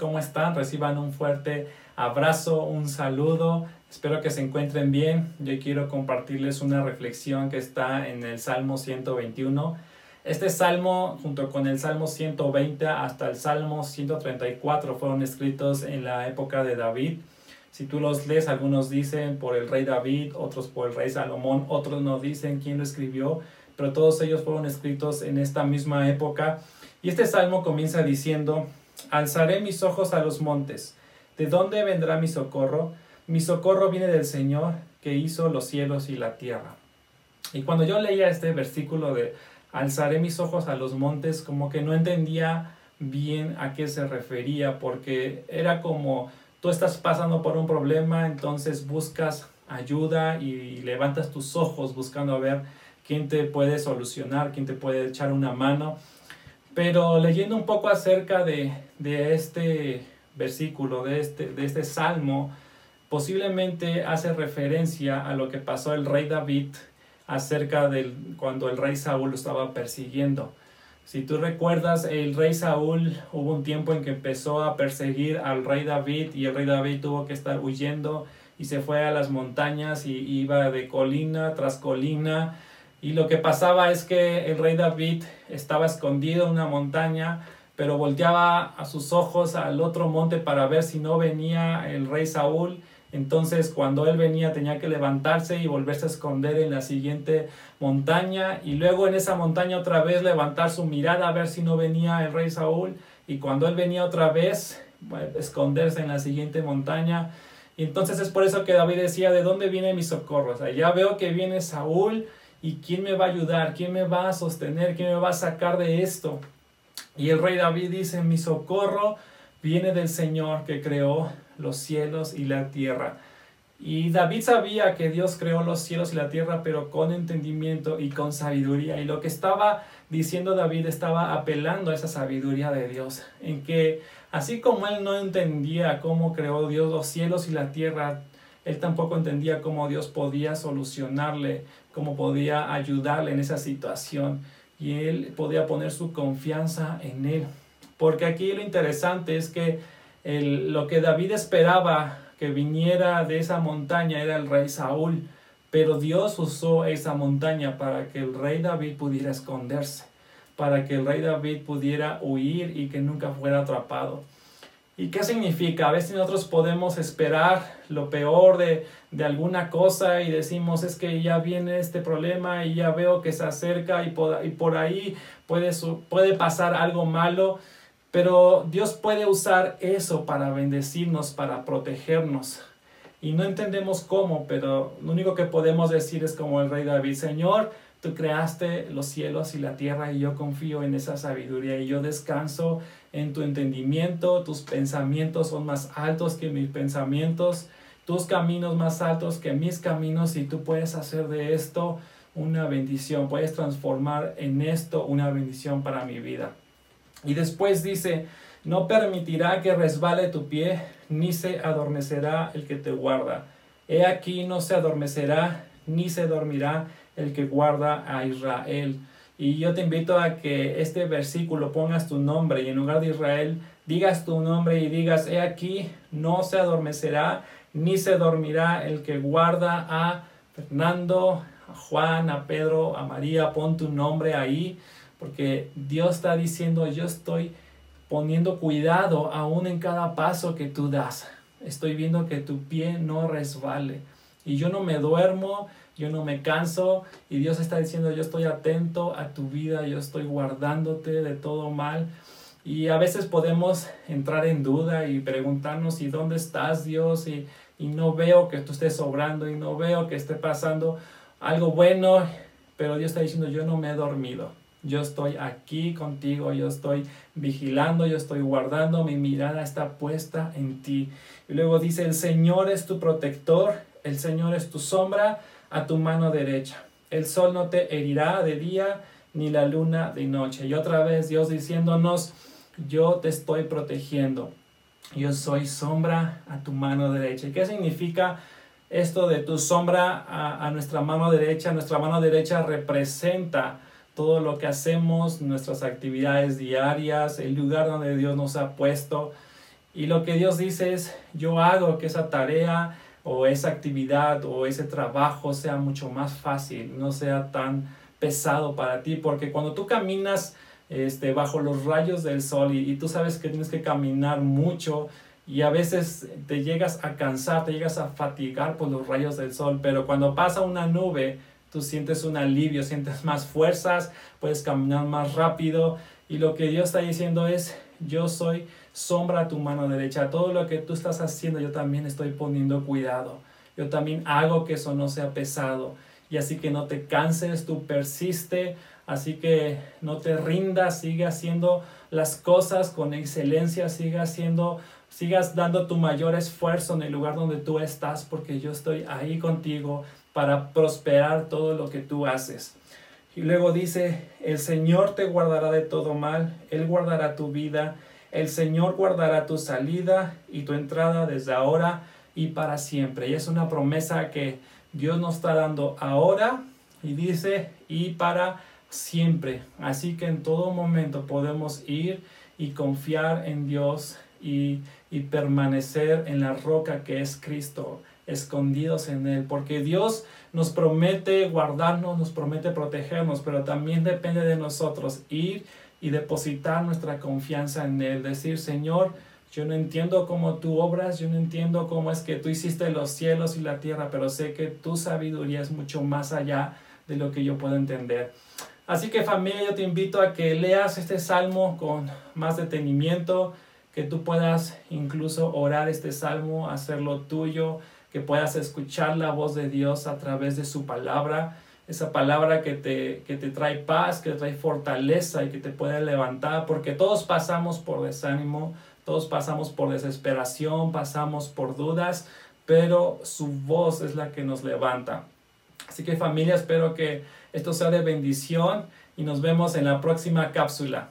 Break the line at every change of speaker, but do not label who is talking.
¿cómo están? Reciban un fuerte abrazo, un saludo. Espero que se encuentren bien. Yo quiero compartirles una reflexión que está en el Salmo 121. Este salmo, junto con el Salmo 120 hasta el Salmo 134, fueron escritos en la época de David. Si tú los lees, algunos dicen por el rey David, otros por el rey Salomón, otros no dicen quién lo escribió, pero todos ellos fueron escritos en esta misma época. Y este salmo comienza diciendo, Alzaré mis ojos a los montes. ¿De dónde vendrá mi socorro? Mi socorro viene del Señor que hizo los cielos y la tierra. Y cuando yo leía este versículo de alzaré mis ojos a los montes, como que no entendía bien a qué se refería, porque era como tú estás pasando por un problema, entonces buscas ayuda y levantas tus ojos buscando a ver quién te puede solucionar, quién te puede echar una mano. Pero leyendo un poco acerca de, este versículo, de este, de este salmo, posiblemente hace referencia a lo que pasó el rey David acerca de cuando el rey Saúl lo estaba persiguiendo. Si tú recuerdas, el rey Saúl hubo un tiempo en que empezó a perseguir al rey David y el rey David tuvo que estar huyendo y se fue a las montañas y iba de colina tras colina y lo que pasaba es que el rey David estaba escondido en una montaña, pero volteaba a sus ojos al otro monte para ver si no venía el rey Saúl. Entonces cuando él venía tenía que levantarse y volverse a esconder en la siguiente montaña y luego en esa montaña otra vez levantar su mirada a ver si no venía el rey Saúl y cuando él venía otra vez esconderse en la siguiente montaña. Y entonces es por eso que David decía, ¿de dónde viene mi socorro? O sea, ya veo que viene Saúl, ¿Y quién me va a ayudar? ¿Quién me va a sostener? ¿Quién me va a sacar de esto? Y el rey David dice, mi socorro viene del Señor que creó los cielos y la tierra. Y David sabía que Dios creó los cielos y la tierra, pero con entendimiento y con sabiduría. Y lo que estaba diciendo David estaba apelando a esa sabiduría de Dios, en que así como él no entendía cómo creó Dios los cielos y la tierra, él tampoco entendía cómo Dios podía solucionarle, cómo podía ayudarle en esa situación. Y él podía poner su confianza en él. Porque aquí lo interesante es que lo que David esperaba que viniera de esa montaña era el rey Saúl. Pero Dios usó esa montaña para que el rey David pudiera esconderse, para que el rey David pudiera huir y que nunca fuera atrapado. ¿Y qué significa? A veces nosotros podemos esperar lo peor de, alguna cosa y decimos es que ya viene este problema y ya veo que se acerca y por, y por ahí puede, puede pasar algo malo, pero Dios puede usar eso para bendecirnos, para protegernos. Y no entendemos cómo, pero lo único que podemos decir es como el rey David, Señor, Tú creaste los cielos y la tierra y yo confío en esa sabiduría y yo descanso en tu entendimiento. Tus pensamientos son más altos que mis pensamientos, tus caminos más altos que mis caminos y tú puedes hacer de esto una bendición, puedes transformar en esto una bendición para mi vida. Y después dice, no permitirá que resbale tu pie, ni se adormecerá el que te guarda. He aquí no se adormecerá, ni se dormirá el que guarda a Israel. Y yo te invito a que este versículo pongas tu nombre y en lugar de Israel digas tu nombre y digas, he aquí, no se adormecerá ni se dormirá el que guarda a Fernando, a Juan, a Pedro, a María, pon tu nombre ahí, porque Dios está diciendo, yo estoy poniendo cuidado aún en cada paso que tú das. Estoy viendo que tu pie no resbale. Y yo no me duermo, yo no me canso y Dios está diciendo, yo estoy atento a tu vida, yo estoy guardándote de todo mal. Y a veces podemos entrar en duda y preguntarnos, ¿y dónde estás Dios? Y, y no veo que tú estés sobrando y no veo que esté pasando algo bueno, pero Dios está diciendo, yo no me he dormido. Yo estoy aquí contigo, yo estoy vigilando, yo estoy guardando, mi mirada está puesta en ti. Y luego dice, el Señor es tu protector, el Señor es tu sombra a tu mano derecha. El sol no te herirá de día, ni la luna de noche. Y otra vez Dios diciéndonos, yo te estoy protegiendo. Yo soy sombra a tu mano derecha. ¿Y qué significa esto de tu sombra a, a nuestra mano derecha? Nuestra mano derecha representa todo lo que hacemos, nuestras actividades diarias, el lugar donde Dios nos ha puesto. Y lo que Dios dice es, yo hago que esa tarea o esa actividad o ese trabajo sea mucho más fácil, no sea tan pesado para ti, porque cuando tú caminas este, bajo los rayos del sol y, y tú sabes que tienes que caminar mucho y a veces te llegas a cansar, te llegas a fatigar por los rayos del sol, pero cuando pasa una nube, tú sientes un alivio, sientes más fuerzas, puedes caminar más rápido y lo que Dios está diciendo es, yo soy sombra a tu mano derecha, todo lo que tú estás haciendo yo también estoy poniendo cuidado, yo también hago que eso no sea pesado. Y así que no te canses, tú persiste, así que no te rindas, sigue haciendo las cosas con excelencia, sigue haciendo sigas dando tu mayor esfuerzo en el lugar donde tú estás, porque yo estoy ahí contigo para prosperar todo lo que tú haces. Y luego dice, el Señor te guardará de todo mal, Él guardará tu vida, el Señor guardará tu salida y tu entrada desde ahora y para siempre. Y es una promesa que Dios nos está dando ahora y dice y para siempre. Así que en todo momento podemos ir y confiar en Dios y, y permanecer en la roca que es Cristo, escondidos en Él, porque Dios nos promete guardarnos, nos promete protegernos, pero también depende de nosotros ir y depositar nuestra confianza en Él, decir, Señor, yo no entiendo cómo tú obras, yo no entiendo cómo es que tú hiciste los cielos y la tierra, pero sé que tu sabiduría es mucho más allá de lo que yo puedo entender. Así que familia, yo te invito a que leas este salmo con más detenimiento, que tú puedas incluso orar este salmo, hacerlo tuyo, que puedas escuchar la voz de Dios a través de su palabra, esa palabra que te, que te trae paz, que te trae fortaleza y que te puede levantar, porque todos pasamos por desánimo, todos pasamos por desesperación, pasamos por dudas, pero su voz es la que nos levanta. Así que familia, espero que esto sea de bendición y nos vemos en la próxima cápsula.